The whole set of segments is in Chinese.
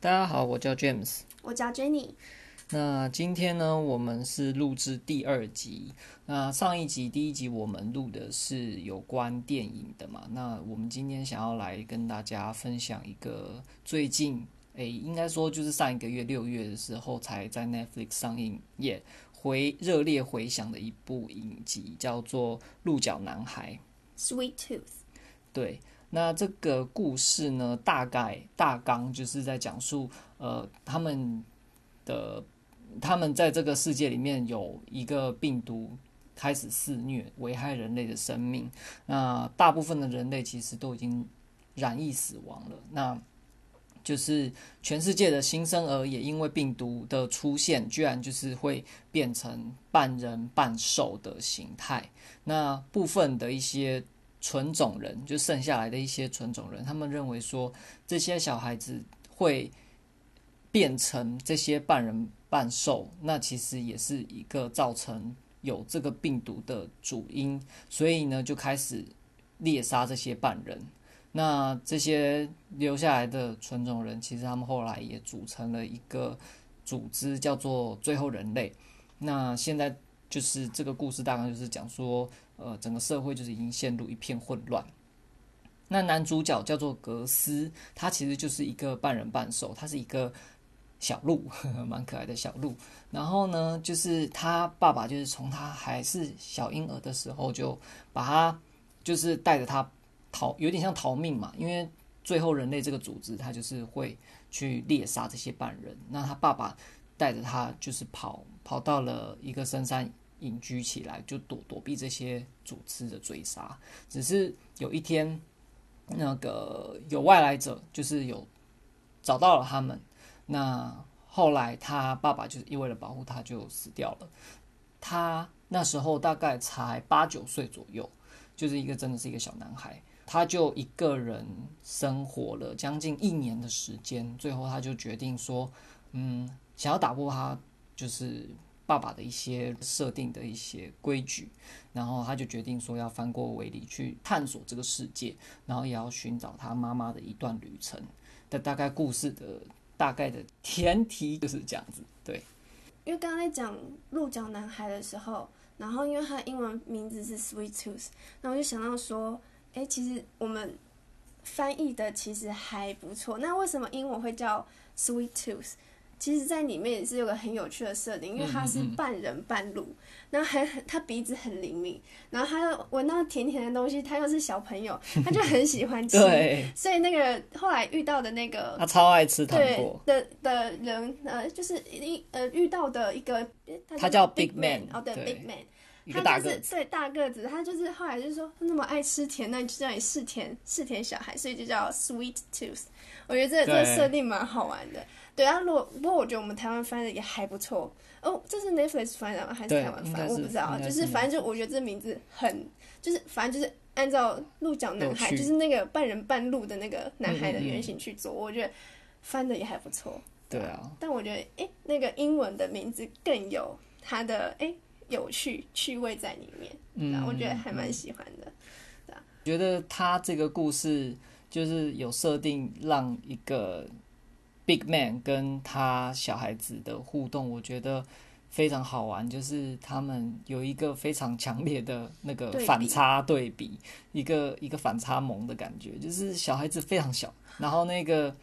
大家好，我叫 James，我叫 Jenny。那今天呢，我们是录制第二集。那上一集第一集我们录的是有关电影的嘛？那我们今天想要来跟大家分享一个最近，诶，应该说就是上一个月六月的时候才在 Netflix 上映，也回热烈回响的一部影集，叫做《鹿角男孩》（Sweet Tooth）。对。那这个故事呢，大概大纲就是在讲述，呃，他们的他们在这个世界里面有一个病毒开始肆虐，危害人类的生命。那大部分的人类其实都已经染疫死亡了。那就是全世界的新生儿也因为病毒的出现，居然就是会变成半人半兽的形态。那部分的一些。纯种人就剩下来的一些纯种人，他们认为说，这些小孩子会变成这些半人半兽，那其实也是一个造成有这个病毒的主因，所以呢就开始猎杀这些半人。那这些留下来的纯种人，其实他们后来也组成了一个组织，叫做最后人类。那现在就是这个故事大概就是讲说。呃，整个社会就是已经陷入一片混乱。那男主角叫做格斯，他其实就是一个半人半兽，他是一个小鹿，蛮可爱的小鹿。然后呢，就是他爸爸就是从他还是小婴儿的时候就把他就是带着他逃，有点像逃命嘛，因为最后人类这个组织他就是会去猎杀这些半人。那他爸爸带着他就是跑跑到了一个深山。隐居起来，就躲躲避这些组织的追杀。只是有一天，那个有外来者，就是有找到了他们。那后来他爸爸就是因为了保护他，就死掉了。他那时候大概才八九岁左右，就是一个真的是一个小男孩。他就一个人生活了将近一年的时间。最后他就决定说，嗯，想要打破他就是。爸爸的一些设定的一些规矩，然后他就决定说要翻过围篱去探索这个世界，然后也要寻找他妈妈的一段旅程。的大概故事的大概的前提就是这样子，对。因为刚才讲鹿角男孩的时候，然后因为他的英文名字是 Sweet Tooth，那我就想到说，哎，其实我们翻译的其实还不错。那为什么英文会叫 Sweet Tooth？其实，在里面也是有个很有趣的设定，因为他是半人半鹿，然后还很他鼻子很灵敏，然后他又闻到甜甜的东西，他又是小朋友，他就很喜欢吃，对，所以那个后来遇到的那个他超爱吃糖果的的人，呃，就是一呃遇到的一个他叫 Big Man，哦对，Big Man，他就是对大个子，他就是后来就是说那么爱吃甜，那就叫你是甜是甜小孩，所以就叫 Sweet Tooth。我觉得这这个设定蛮好玩的。对啊，如果不过我觉得我们台湾翻的也还不错哦。这是 Netflix 翻的吗？还是台湾翻？我不知道，就是反正就我觉得这名字很，就是反正就是按照鹿角男孩，就是那个半人半鹿的那个男孩的原型去做，嗯嗯嗯，我觉得翻的也还不错。对啊，但我觉得诶，那个英文的名字更有它的诶有趣趣味在里面，嗯，我觉得还蛮喜欢的。对啊，觉得他这个故事就是有设定让一个。Big Man 跟他小孩子的互动，我觉得非常好玩。就是他们有一个非常强烈的那个反差对比，一个一个反差萌的感觉。就是小孩子非常小，然后那个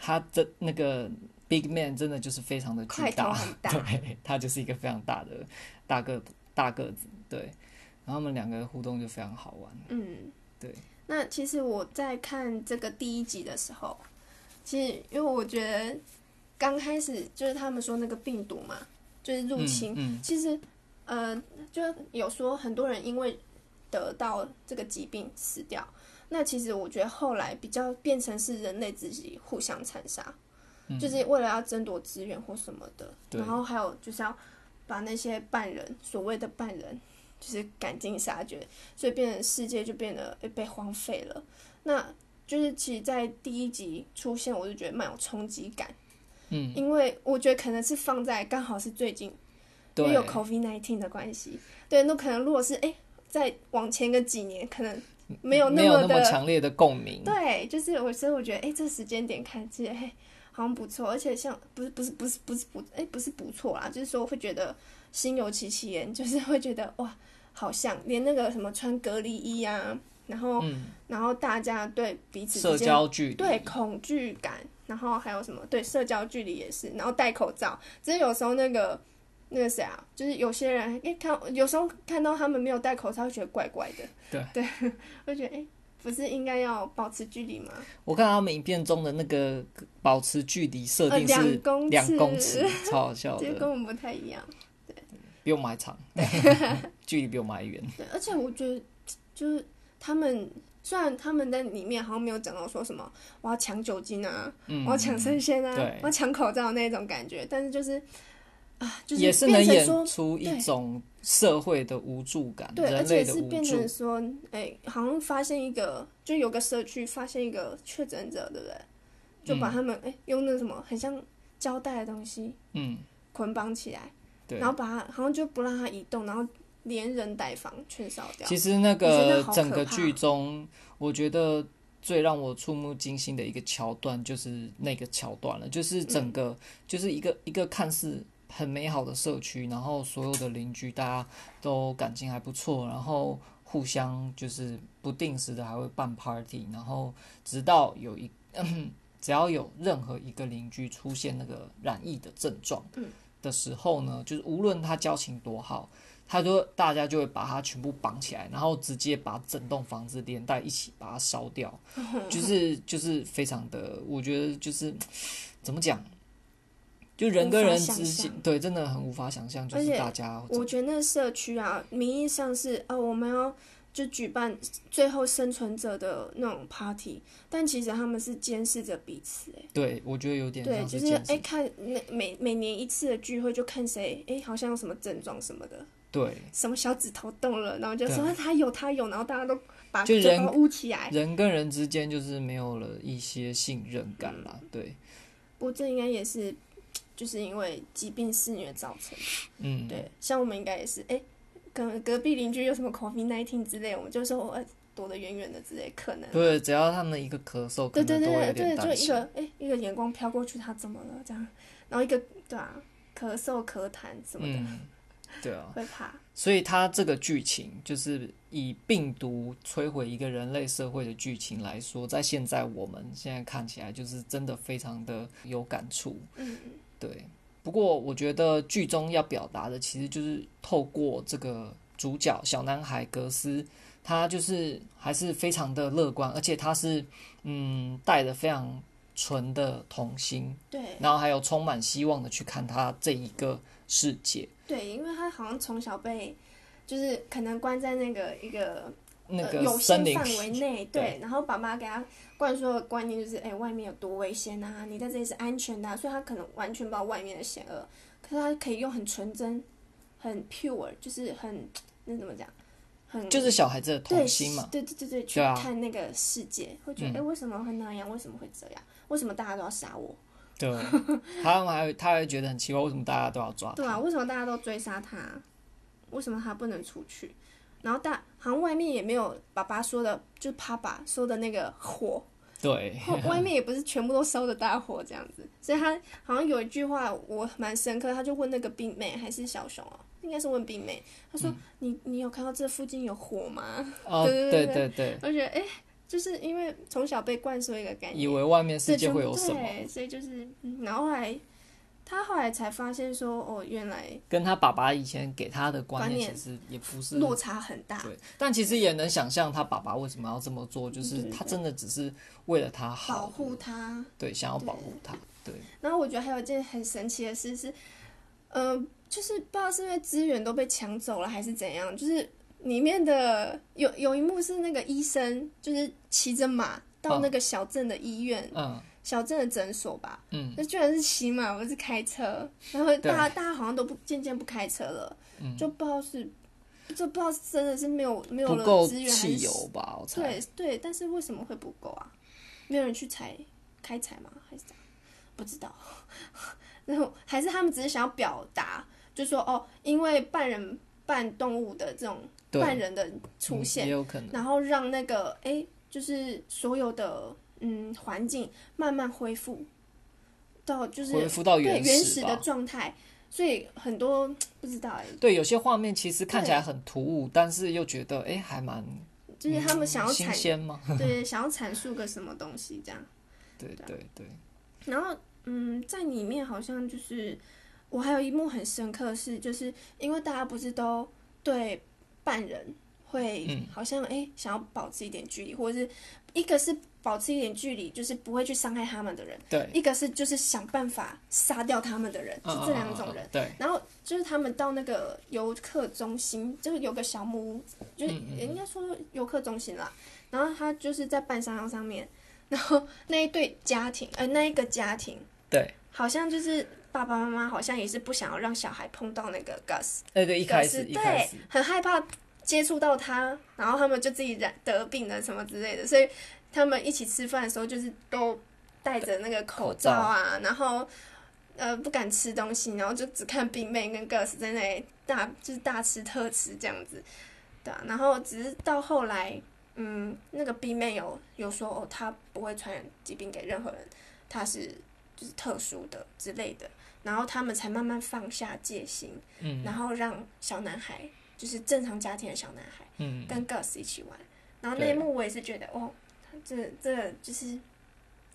他的那个 Big Man 真的就是非常的巨大，大 对，他就是一个非常大的大个大个子，对。然后他们两个互动就非常好玩。嗯，对。那其实我在看这个第一集的时候。其实，因为我觉得刚开始就是他们说那个病毒嘛，就是入侵。嗯嗯、其实，呃，就有说很多人因为得到这个疾病死掉。那其实我觉得后来比较变成是人类自己互相残杀，嗯、就是为了要争夺资源或什么的。对然后还有就是要把那些半人，所谓的半人，就是赶尽杀绝，所以变成世界就变得被荒废了。那就是其实，在第一集出现，我就觉得蛮有冲击感，嗯，因为我觉得可能是放在刚好是最近，对，因为有 COVID-19 的关系，对，那可能如果是哎，再往前个几年，可能没有那么的强烈的共鸣，对，就是我所以我觉得哎，这时间点看，其实哎，好像不错，而且像不是不是不是不是不哎不是不错啦，就是说会觉得心有戚戚焉，就是会觉得哇，好像连那个什么穿隔离衣啊，然后、嗯、然后大家对彼此社交距离对恐惧感，然后还有什么对社交距离也是，然后戴口罩，只是有时候那个那个谁啊，就是有些人哎看有时候看到他们没有戴口罩，会觉得怪怪的，对对，会觉得哎。不是应该要保持距离吗？我看他们影片中的那个保持距离设定是两公两公尺，超好笑的，跟我们不太一样。对，比我们还长，距离比我们还远。对，而且我觉得就是他们虽然他们在里面好像没有讲到说什么我要抢酒精啊，嗯、我要抢生鲜啊，我要抢口罩那种感觉，但是就是啊。就是、也是能演出一种社会的无助感，对，而且是变成说，哎、欸，好像发现一个，就有个社区发现一个确诊者，对不对？就把他们哎、嗯欸、用那什么很像胶带的东西，嗯，捆绑起来，对，然后把他好像就不让他移动，然后连人带房全烧掉。其实那个整个剧中，我觉得最让我触目惊心的一个桥段就是那个桥段了，就是整个、嗯、就是一个一个看似。很美好的社区，然后所有的邻居大家都感情还不错，然后互相就是不定时的还会办 party，然后直到有一，只要有任何一个邻居出现那个染疫的症状的时候呢，就是无论他交情多好，他就大家就会把它全部绑起来，然后直接把整栋房子连带一起把它烧掉，就是就是非常的，我觉得就是怎么讲？就人跟人之间，对，真的很无法想象。就是大家，我觉得那社区啊，名义上是哦，我们要就举办最后生存者的那种 party，但其实他们是监视着彼此。哎，对，我觉得有点对，就是哎，看那每每年一次的聚会，就看谁哎，好像有什么症状什么的，对，什么小指头动了，然后就说他有他有，然后大家都把嘴巴捂起来。人跟人之间就是没有了一些信任感了，嗯、对。不过这应该也是。就是因为疾病肆虐造成的，嗯，对，像我们应该也是，哎、欸，隔隔壁邻居有什么 COVID-19 之类，我们就说我躲得远远的之类，可能对，只要他们一个咳嗽，对对对对对，就一个哎、欸、一个眼光飘过去，他怎么了？这样，然后一个对啊，咳嗽咳痰什么的，嗯、对啊，会怕，所以他这个剧情就是以病毒摧毁一个人类社会的剧情来说，在现在我们现在看起来就是真的非常的有感触，嗯。对，不过我觉得剧中要表达的其实就是透过这个主角小男孩格斯，他就是还是非常的乐观，而且他是嗯带着非常纯的童心，对，然后还有充满希望的去看他这一个世界。对，因为他好像从小被就是可能关在那个一个。那个、呃、有限范围内，对，然后爸妈给他灌输的观念就是，哎，外面有多危险啊！你在这里是安全的、啊，所以他可能完全不知道外面的险恶，可是他可以用很纯真、很 pure，就是很那怎么讲，很就是小孩子的童心嘛，对对对对，去看那个世界，会觉得，哎、嗯，为什么会那样？为什么会这样？为什么大家都要杀我？对，他们还会他还觉得很奇怪，为什么大家都要抓他？对啊，为什么大家都追杀他？为什么他不能出去？然后大好像外面也没有爸爸说的，就是爸爸说的那个火，对，外面也不是全部都烧的大火这样子，所以他好像有一句话我蛮深刻，他就问那个冰妹还是小熊哦，应该是问冰妹，他说、嗯、你你有看到这附近有火吗？哦，对对对对，我觉得哎，就是因为从小被灌输一个概念，以为外面世界会有什么，对，所以就是，然后来。他后来才发现说，哦，原来跟他爸爸以前给他的观念其实也不是落差很大。对，但其实也能想象他爸爸为什么要这么做，就是他真的只是为了他好，保护他，对，想要保护他。对。然后我觉得还有一件很神奇的事是，嗯、呃，就是不知道是因为资源都被抢走了还是怎样，就是里面的有有一幕是那个医生就是骑着马到那个小镇的医院，小镇的诊所吧，嗯，那居然是骑马，不是开车，然后大家大家好像都不渐渐不开车了，嗯，就不知道是，就不知道真的是没有没有了资源还是汽油吧？我猜。对对，但是为什么会不够啊？没有人去采开采吗？还是？不知道。然后还是他们只是想要表达，就说哦，因为半人半动物的这种半人的出现，嗯，也有可能，然后让那个哎，就是所有的。嗯，环境慢慢恢复，到就是恢复到原原始的状态，所以很多 不知道哎。对，有些画面其实看起来很突兀，但是又觉得哎还蛮，就是他们想要新鲜吗？对，想要阐述个什么东西这样。对对对。然后嗯，在里面好像就是我还有一幕很深刻是，就是因为大家不是都对犯人会好像哎、嗯、想要保持一点距离，或者是一个是。保持一点距离，就是不会去伤害他们的人。对，一个是就是想办法杀掉他们的人，就这两种人。对，然后就是他们到那个游客中心，就是有个小木屋，就是应该说游客中心啦。然后他就是在半山腰上面，然后那一对家庭，呃，那一个家庭，对，好像就是爸爸妈妈好像也是不想要让小孩碰到那个 Gus。对对，一开始，对，很害怕接触到他，然后他们就自己染得病了什么之类的，所以。他们一起吃饭的时候，就是都戴着那个口罩啊，然后呃不敢吃东西，然后就只看冰妹跟 Gus 在那里大就是大吃特吃这样子，对啊，然后只是到后来，嗯，那个冰妹有有说哦，他不会传染疾病给任何人，他是就是特殊的之类的，然后他们才慢慢放下戒心，嗯，然后让小男孩就是正常家庭的小男孩，嗯，跟 Gus 一起玩，然后那一幕我也是觉得哦。这这就是，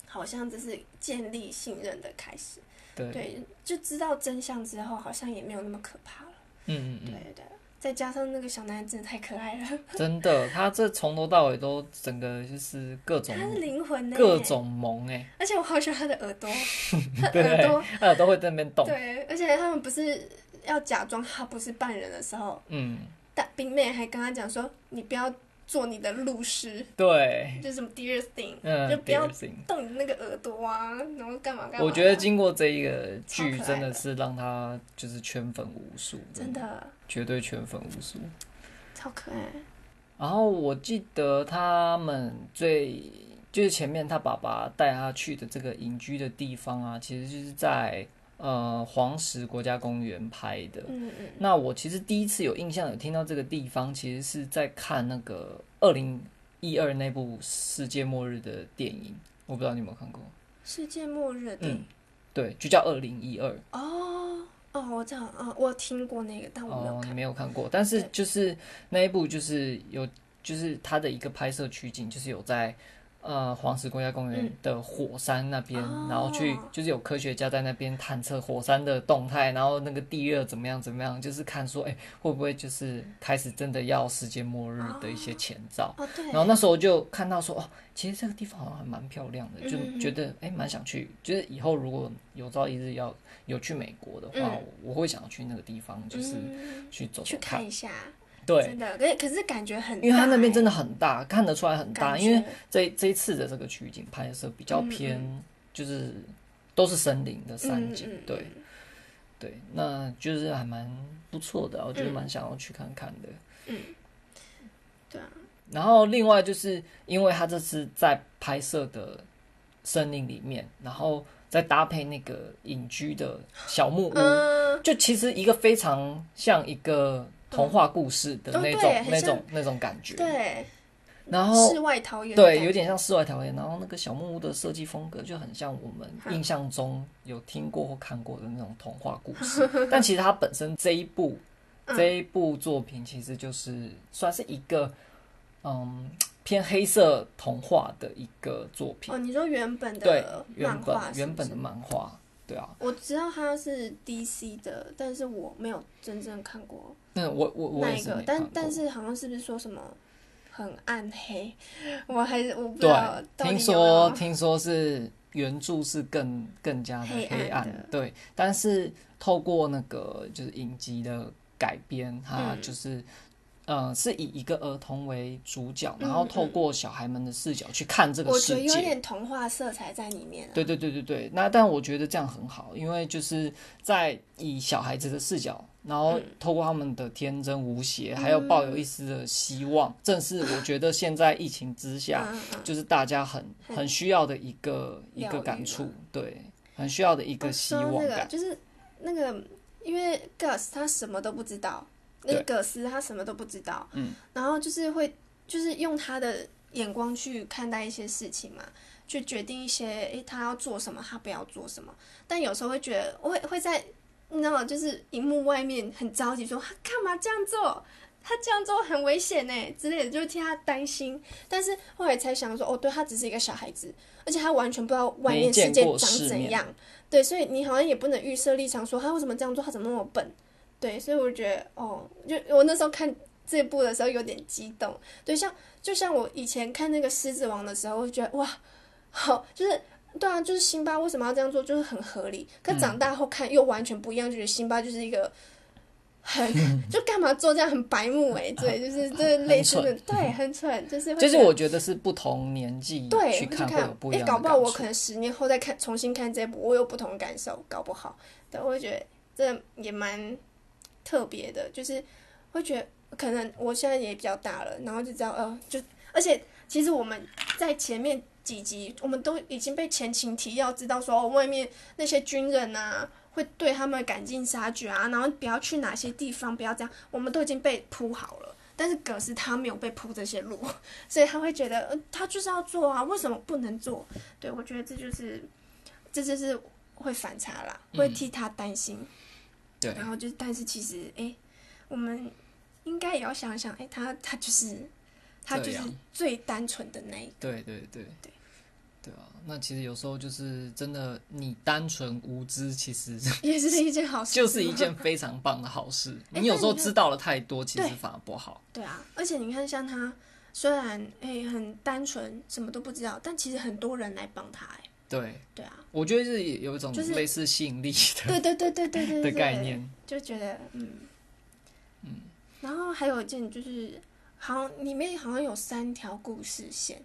好像这是建立信任的开始。对，对，就知道真相之后，好像也没有那么可怕了。嗯嗯嗯。对对，再加上那个小男孩真的太可爱了。真的，他这从头到尾都整个就是各种。他是灵魂呢。各种萌哎。而且我好喜欢他的耳朵，他耳朵，他耳朵会在那边动。对，而且他们不是要假装他不是半人的时候，嗯，大冰妹还跟他讲说：“你不要。”做你的路师，对，就什么 dear thing，嗯，就不要动你那个耳朵啊，然后干嘛干嘛。我觉得经过这一个剧，真的是让他就是圈粉无数，真的，绝对圈粉无数，超可爱。然后我记得他们最就是前面他爸爸带他去的这个隐居的地方啊，其实就是在。呃，黄石国家公园拍的。嗯嗯。那我其实第一次有印象有听到这个地方，其实是在看那个二零一二那部世界末日的电影。我不知道你有没有看过。世界末日的电影。嗯，对，就叫二零一二。哦哦，我知道啊，我听过那个，但我没有看。哦，你没有看过，但是就是那一部就是有，就是它的一个拍摄取景，就是有在。呃，黄石国家公园的火山那边，嗯、然后去就是有科学家在那边探测火山的动态，然后那个地热怎么样怎么样，就是看说，哎、欸，会不会就是开始真的要世界末日的一些前兆。哦。哦、然后那时候就看到说，哦，其实这个地方好像还蛮漂亮的，就觉得哎，蛮、欸、想去。就是以后如果有朝一日要有去美国的话，嗯、我会想要去那个地方，就是去走走看，去看一下。对，真的，可是可是感觉很大，因为它那边真的很大，看得出来很大。因为这这一次的这个取景拍摄比较偏，嗯嗯就是都是森林的山景，对，对，那就是还蛮不错的，我觉得蛮想要去看看的。嗯，对啊。然后另外就是因为他这次在拍摄的森林里面，然后再搭配那个隐居的小木屋，嗯、就其实一个非常像一个。童话故事的那种、哦、那种那种感觉，对。然后世外桃源，对，有点像世外桃源。然后那个小木屋的设计风格就很像我们印象中有听过或看过的那种童话故事。但其实它本身这一部这一部作品，其实就是算是一个嗯偏黑色童话的一个作品。哦，你说原本的对原本原本的漫画。对啊，我知道它是 DC 的，但是我没有真正看过。那，我我我那一个。但但是好像是不是说什么很暗黑？我还是我不知道。对，听说听说是原著是更更加的黑暗。黑暗对，但是透过那个就是影集的改编，它就是。嗯嗯，是以一个儿童为主角，然后透过小孩们的视角去看这个世界，我觉得有点童话色彩在里面。对对对对对，那但我觉得这样很好，因为就是在以小孩子的视角，然后透过他们的天真无邪，还有抱有一丝的希望，正是我觉得现在疫情之下，就是大家很很需要的一个一个感触，对，很需要的一个希望感，就是那个，因为 Gus 他什么都不知道。那个葛斯他什么都不知道，嗯，然后就是会就是用他的眼光去看待一些事情嘛，去决定一些，诶，他要做什么，他不要做什么。但有时候会觉得，会会在，你知道吗？就是荧幕外面很着急，说他干嘛这样做？他这样做很危险呢之类的，就替他担心。但是后来才想说，哦，对，他只是一个小孩子，而且他完全不知道外面世界长怎样。对，所以你好像也不能预设立场，说他为什么这样做，他怎么那么笨？对，所以我觉得，哦，就我那时候看这部的时候有点激动。对，像就像我以前看那个《狮子王》的时候，我就觉得哇，好，就是对啊，就是辛巴为什么要这样做，就是很合理。可长大后看又完全不一样，就觉得辛巴就是一个很 就干嘛做这样很白目哎，对，就是这类似的，对，很蠢，就是。就是我觉得是不同年纪对去看会有不一搞不好我可能十年后再看重新看这部，我有不同感受，搞不好。对，我会觉得这也蛮。特别的，就是会觉得可能我现在也比较大了，然后就知道，呃，就而且其实我们在前面几集，我们都已经被前情提要知道说，哦，外面那些军人啊，会对他们赶尽杀绝啊，然后不要去哪些地方，不要这样，我们都已经被铺好了。但是葛斯他没有被铺这些路，所以他会觉得，呃，他就是要做啊，为什么不能做？对，我觉得这就是，这就是会反差啦，会替他担心。嗯对，然后就，但是其实，哎，我们应该也要想想，哎，他他就是，他就是最单纯的那一个。对对对对，对啊，那其实有时候就是真的，你单纯无知，其实 也是一件好事，就是一件非常棒的好事。你有时候知道了太多，其实反而不好。对啊，而且你看，像他虽然哎很单纯，什么都不知道，但其实很多人来帮他，哎。对。对啊，我觉得是有一种类似吸引力的，对对对对对对的概念，就觉得嗯。嗯，然后还有一件就是，好像里面好像有三条故事线，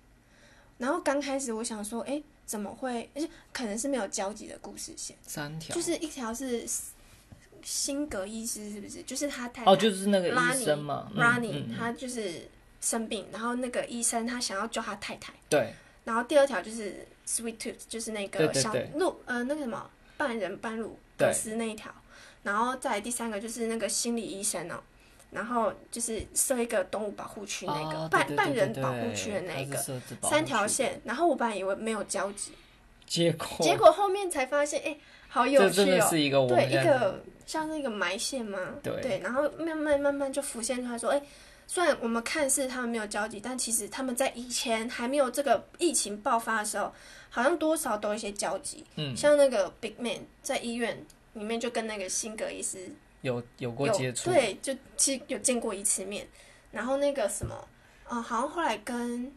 然后刚开始我想说，哎，怎么会？而且可能是没有交集的故事线，三条，就是一条是辛格医师，是不是？就是他太太哦，就是那个医生嘛，Ronnie，他就是生病，然后那个医生他想要救他太太，对，然后第二条就是。Sweet Tooth 就是那个小鹿，呃，那个什么半人半鹿格斯那一条，然后再第三个就是那个心理医生哦，然后就是设一个动物保护区那个、哦、半半人保护区的那个三条线，然后我本来以为没有交集，结果。结果后面才发现，哎，好有趣哦，是一个对一个像是一个埋线吗，对，对，然后慢慢慢慢就浮现出来说，哎。虽然我们看似他们没有交集，但其实他们在以前还没有这个疫情爆发的时候，好像多少都有一些交集。嗯，像那个 Big Man 在医院里面就跟那个辛格医师有有过接触，对，就其实有见过一次面。然后那个什么，嗯、呃，好像后来跟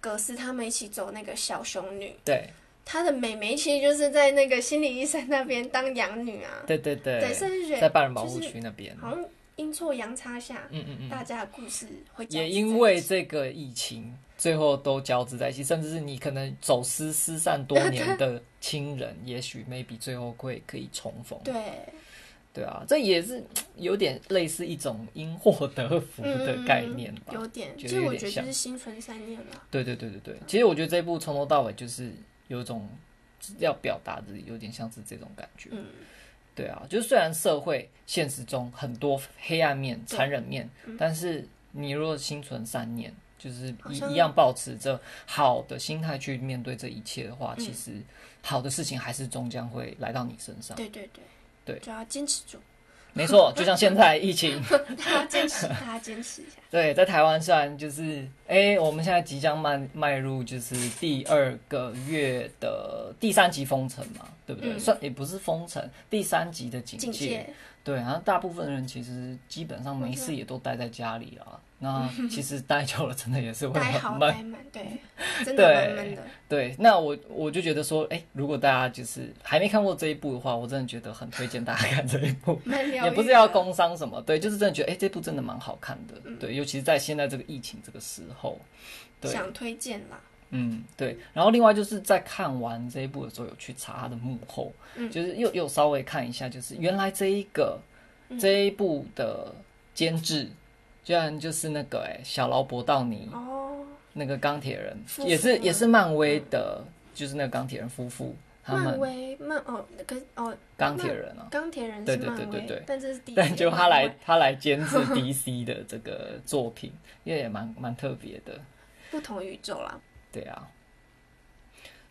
格斯他们一起走那个小熊女，对，她的妹妹其实就是在那个心理医生那边当养女啊，对对对，对，甚至在半人保护区那边，好像。阴错阳差下，嗯嗯嗯，大家的故事会也因为这个疫情，最后都交织在一起，甚至是你可能走失失散多年的亲人，也许 maybe 最后会可以重逢。对，对啊，这也是有点类似一种因祸得福的概念吧？嗯、有点，其实我觉得就是心存善念了。对对对对对，其实我觉得这一部从头到尾就是有一种要表达的，有点像是这种感觉。嗯。对啊，就是虽然社会现实中很多黑暗面、残忍面，嗯，但是你若心存善念，就是一一样保持着好的心态去面对这一切的话，其实好的事情还是终将会来到你身上。对对对，对，就要坚持住。没错，就像现在疫情，大家坚持，大家坚持一下。对，在台湾虽然就是，哎，我们现在即将迈迈入就是第二个月的第三级封城嘛，对不对？嗯、算也不是封城，第三级的警戒。警戒对，然后大部分人其实基本上没事也都待在家里了。那其实待久了，真的也是会很闷。对，真的蛮闷的。对，那我我就觉得说，哎，如果大家就是还没看过这一部的话，我真的觉得很推荐大家看这一部。也不是要工商什么，对，就是真的觉得，哎，这部真的蛮好看的。嗯、对，尤其是在现在这个疫情这个时候，对，想推荐啦。嗯，对。然后另外就是在看完这一部的时候，有去查它的幕后，嗯、就是又又稍微看一下，就是原来这一个、嗯、这一部的监制。居然就是那个哎、欸，小劳勃道尼哦，那个钢铁人也是也是漫威的，嗯、就是那个钢铁人夫妇他们。漫威漫哦，可哦，钢铁人哦，钢铁人对对对对对，但这是但就他来他来监制 DC 的这个作品，因为也蛮蛮特别的，不同宇宙啦。对啊，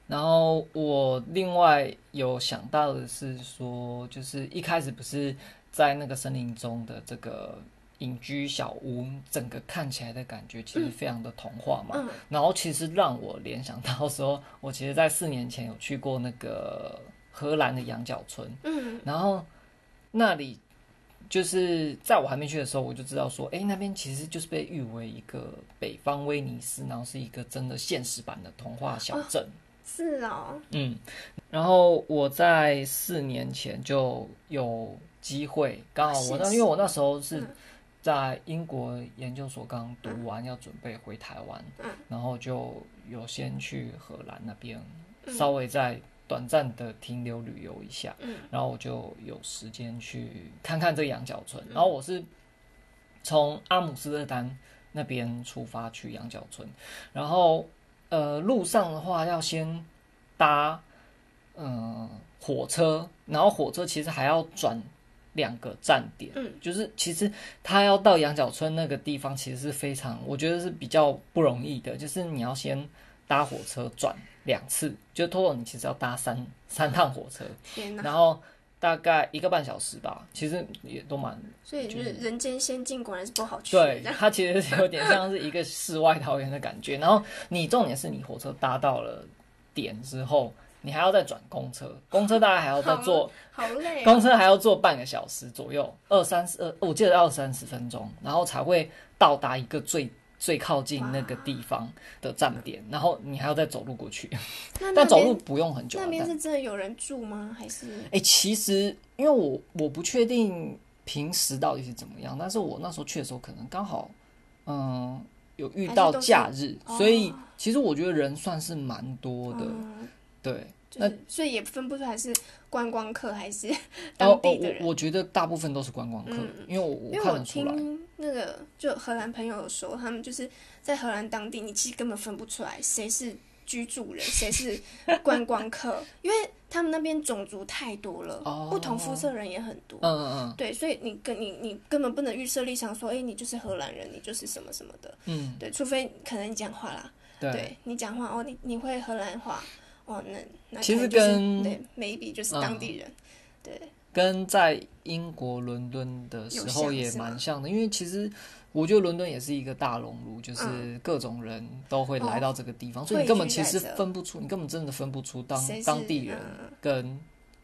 然后我另外有想到的是说，就是一开始不是在那个森林中的这个隐居小屋，整个看起来的感觉其实非常的童话嘛。嗯嗯、然后其实让我联想到说，我其实在四年前有去过那个荷兰的羊角村。嗯，然后那里。就是在我还没去的时候，我就知道说，哎、欸，那边其实就是被誉为一个北方威尼斯，然后是一个真的现实版的童话小镇。哦。是哦，嗯，然后我在四年前就有机会，刚好我那因为我那时候是在英国研究所刚读完，要准备回台湾，嗯，然后就有先去荷兰那边，稍微在。短暂的停留旅游一下，嗯，然后我就有时间去看看这个羊角村。嗯、然后我是从阿姆斯特丹那边出发去羊角村，然后呃路上的话要先搭嗯、呃、火车，然后火车其实还要转两个站点，嗯，就是其实他要到羊角村那个地方，其实是非常我觉得是比较不容易的，就是你要先搭火车转。两次，就 total 你其实要搭三三趟火车，天哪，然后大概一个半小时吧，其实也都蛮。所以就是人间仙境果然是不好去。对，它其实是有点像是一个世外桃源的感觉。然后你重点是你火车搭到了点之后，你还要再转公车，公车大概还要再坐，好累，公车还要坐半个小时左右，二三十，我记得二三十分钟，然后才会到达一个最。最靠近那个地方的站点，然后你还要再走路过去，但走路不用很久。那边是真的有人住吗？还是？哎，其实因为我我不确定平时到底是怎么样，但是我那时候去的时候可能刚好，嗯，有遇到假日，所以其实我觉得人算是蛮多的，对。那所以也分不出来是观光客还是当地的人。我我觉得大部分都是观光客，因为我我看得出来。那个就荷兰朋友说，他们就是在荷兰当地，你其实根本分不出来谁是居住人，谁是观光客，因为他们那边种族太多了，不同肤色人也很多。嗯嗯嗯。对，所以你跟你你根本不能预设立场说，哎，你就是荷兰人，你就是什么什么的。嗯。对，除非可能你讲话啦。对。你讲话哦，你你会荷兰话。哦，那那其实跟对，maybe 就是当地人，对，跟在英国伦敦的时候也蛮像的，因为其实我觉得伦敦也是一个大熔炉，就是各种人都会来到这个地方，所以你根本其实分不出，你根本真的分不出当当地人跟。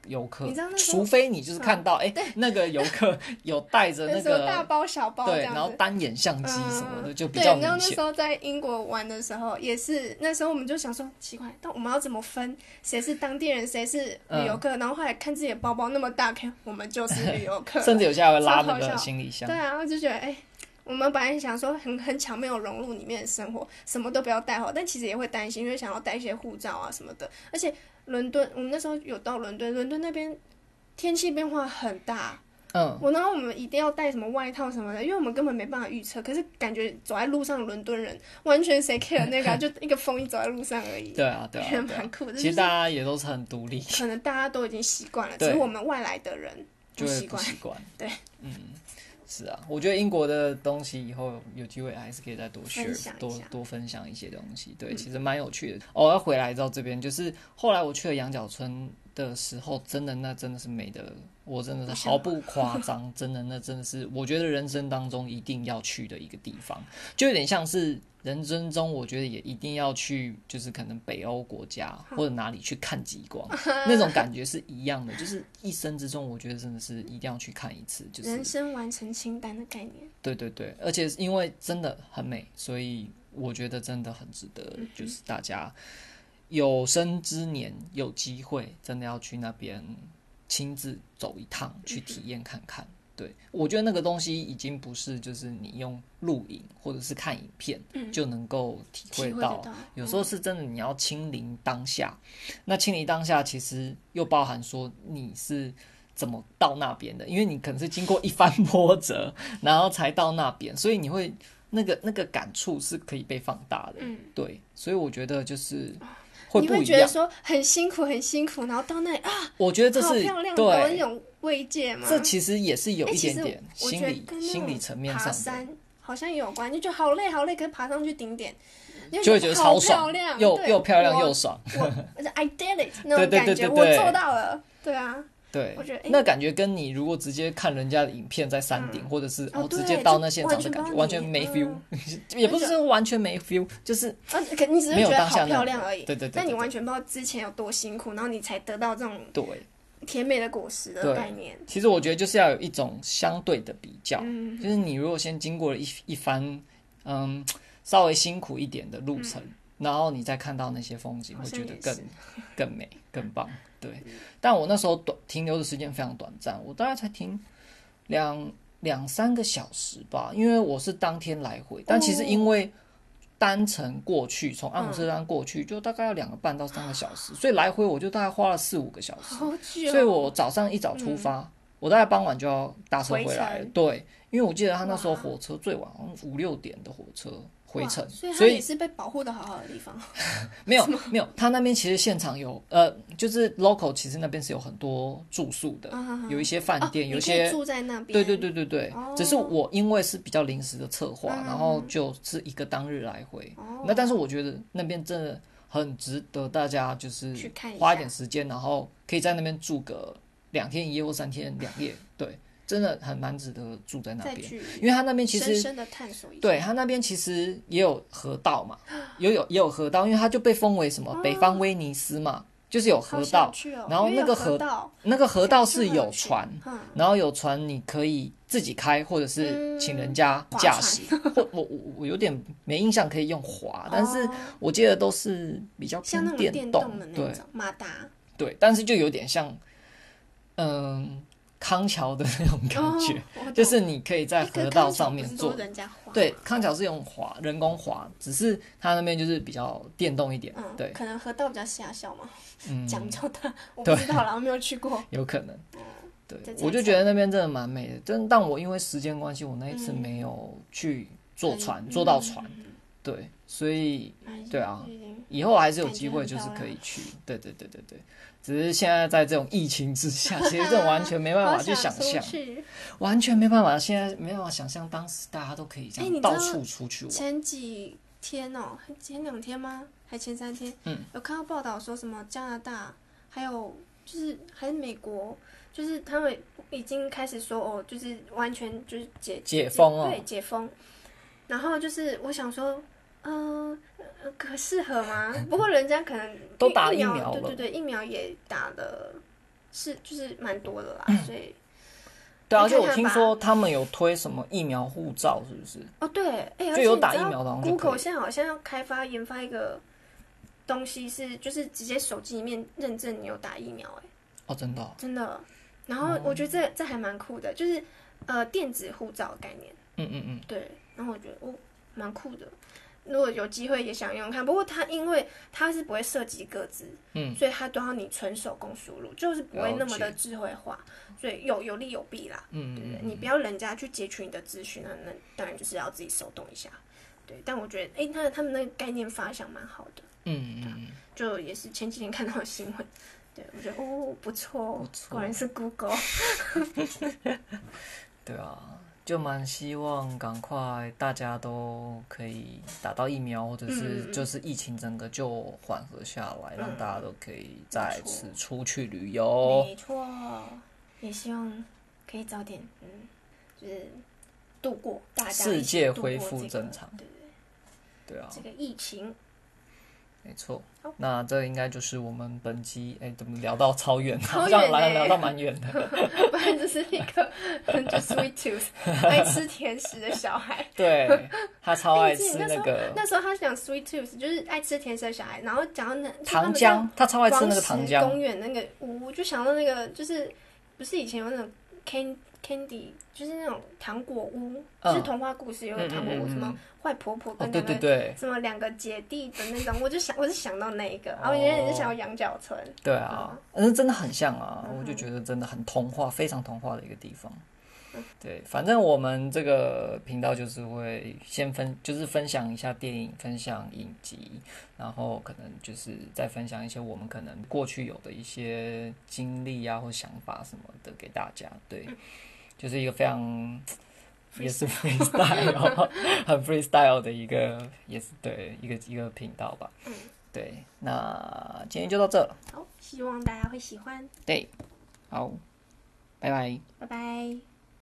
游客，除非你就是看到，哎，那个游客 有带着那个大包小包，对，然后单眼相机什么的，就比较明显。然后那时候在英国玩的时候，也是那时候我们就想说，奇怪，但我们要怎么分谁是当地人，谁是旅游客？然后后来看自己的包包那么大，看我们就是旅游客，甚至有些还会拉那个行李箱。对啊，然后就觉得，哎，我们本来想说很很巧妙融入里面的生活，什么都不要带好，但其实也会担心，因为想要带一些护照啊什么的，而且。伦敦，我们那时候有到伦敦，伦敦那边天气变化很大。嗯，我然后我们一定要带什么外套什么的，因为我们根本没办法预测。可是感觉走在路上，伦敦人完全谁 care 那个，就一个风一走在路上而已。对啊，对啊，蛮酷的。其实大家也都是很独立，可能大家都已经习惯了，只是我们外来的人不习惯。习惯。对，嗯，是啊，我觉得英国的东西以后有机会还是可以再多学，多多分享一些东西。对，其实蛮有趣的。哦，要回来到这边，就是后来我去了羊角村的时候，真的那真的是美的。我真的是毫不夸张，真的，那真的是我觉得人生当中一定要去的一个地方，就有点像是人生中我觉得也一定要去，就是可能北欧国家或者哪里去看极光，那种感觉是一样的，就是一生之中我觉得真的是一定要去看一次，就是人生完成清单的概念。对对对，而且因为真的很美，所以我觉得真的很值得，就是大家有生之年有机会真的要去那边。亲自走一趟去体验看看，对，我觉得那个东西已经不是就是你用录影或者是看影片就能够体会到，有时候是真的你要亲临当下。那亲临当下其实又包含说你是怎么到那边的，因为你可能是经过一番波折，然后才到那边，所以你会那个那个感触是可以被放大的，对，所以我觉得就是。会你会觉得说很辛苦很辛苦，然后到那里啊，我觉得这是漂亮的对那种慰藉吗？这其实也是有一点点心理心理层面上的。爬山好像有关，就觉得好累好累，可是爬上去顶点，就会觉得超爽，又又漂亮又爽。而且 I did it 那种感觉，我做到了。对啊，对，那感觉跟你如果直接看人家的影片在山顶，或者是哦直接到那现场的感觉，完全没 feel，也不是说完全没 feel，就是啊你只是觉得好漂亮而已。对对对，但你完全不知道之前有多辛苦，然后你才得到这种对。甜美的果实的概念，其实我觉得就是要有一种相对的比较，嗯、就是你如果先经过了一一番嗯稍微辛苦一点的路程，嗯、然后你再看到那些风景，会觉得更更美更棒。对，嗯、但我那时候短停留的时间非常短暂，我大概才停两两三个小时吧，因为我是当天来回，但其实因为。单程过去，从阿姆斯特丹过去，就大概要两个半到三个小时，所以来回我就大概花了四五个小时。好久。所以我早上一早出发，我大概傍晚就要搭车回来。对，因为我记得他那时候火车最晚好像五六点的火车。回程，所以也是被保护的好好的地方。没有 没有，他那边其实现场有呃，就是 local，其实那边是有很多住宿的，有一些饭店，有一些住在那边。对对对对对，只是我因为是比较临时的策划，然后就是一个当日来回。那但是我觉得那边真的很值得大家就是花一点时间，然后可以在那边住个两天一夜或三天两夜，对。真的很蛮值得住在那边，因为他那边其实深深的探索一下，对他那边其实也有河道嘛，也有也有河道，因为它就被封为什么北方威尼斯嘛，就是有河道，然后那个河道。那个河道是有船，然后有船你可以自己开，或者是请人家驾驶，或我我我有点没印象可以用划，但是我记得都是比较偏电动的那种马达，对，但是就有点像，嗯。康桥的那种感觉，哦、就是你可以在河道上面坐。对，康桥是用滑人工滑，只是它那边就是比较电动一点。嗯、对，可能河道比较狭小嘛。嗯，讲究的，我不知道啦，我没有去过。有可能。对，我就觉得那边真的蛮美的。真，但我因为时间关系，我那一次没有去坐船，嗯、坐到船。嗯、对，所以对啊，以后还是有机会，就是可以去。对对对对对。只是现在在这种疫情之下，其实这种完全没办法去想象，完全没办法。现在没办法想象当时大家都可以这样到处出去玩。前几天哦，前两天吗？还前三天？嗯，有看到报道说什么加拿大，还有就是还是美国，就是他们已经开始说哦，就是完全就是解解封哦，对，解封。然后就是我想说。嗯、呃，可适合吗？不过人家可能 都打疫苗了，对对对，疫苗也打的是就是蛮多的啦，所以对啊，而且我听说他们有推什么疫苗护照，是不是？哦，对，哎、欸，就有打疫苗的。Google 现在好像要开发研发一个东西，是就是直接手机里面认证你有打疫苗，哎，哦，真的、哦，真的。然后我觉得这这还蛮酷的，就是呃电子护照的概念，嗯嗯嗯，对。然后我觉得哦，蛮酷的。如果有机会也想用看，不过它因为它是不会涉及各自，嗯，所以它都要你纯手工输入，就是不会那么的智慧化，所以有有利有弊啦，嗯，对不，对，你不要人家去截取你的资讯，那那当然就是要自己手动一下，对。但我觉得，哎、欸，他他们那个概念发想蛮好的，嗯嗯，就也是前几天看到的新闻，对我觉得哦不错，不错，果然是 Google，对啊。就蛮希望赶快大家都可以打到疫苗，或者是就是疫情整个就缓和下来，嗯、让大家都可以再次出去旅游。没错，也希望可以早点，嗯，就是度过大家、这个、世界恢复正常。对对，对啊，这个疫情。没错，那这应该就是我们本期哎，怎么聊到超远？好像来聊到蛮远的。不然就是一个就 sweet tooth 爱吃甜食的小孩。对，他超爱吃那个。那时候他讲 sweet tooth 就是爱吃甜食的小孩，然后讲到那糖浆，他超爱吃那个糖浆。公园那个，我就想到那个，就是不是以前有那种 can candy，就是那种糖果屋，就是童话故事有个糖果屋什么。坏婆婆跟那个什么两个姐弟的那种，我就想，我就想到那一个，然后原来你是想要羊角村。对啊，那真的很像啊，我就觉得真的很童话，非常童话的一个地方。对，反正我们这个频道就是会先分，就是分享一下电影，分享影集，然后可能就是再分享一些我们可能过去有的一些经历啊或想法什么的给大家。对，就是一个非常。也是 freestyle，很 freestyle 的一个，也是对一个一个频道吧。嗯，对，那今天就到这。好，希望大家会喜欢。对，好，拜拜。拜拜。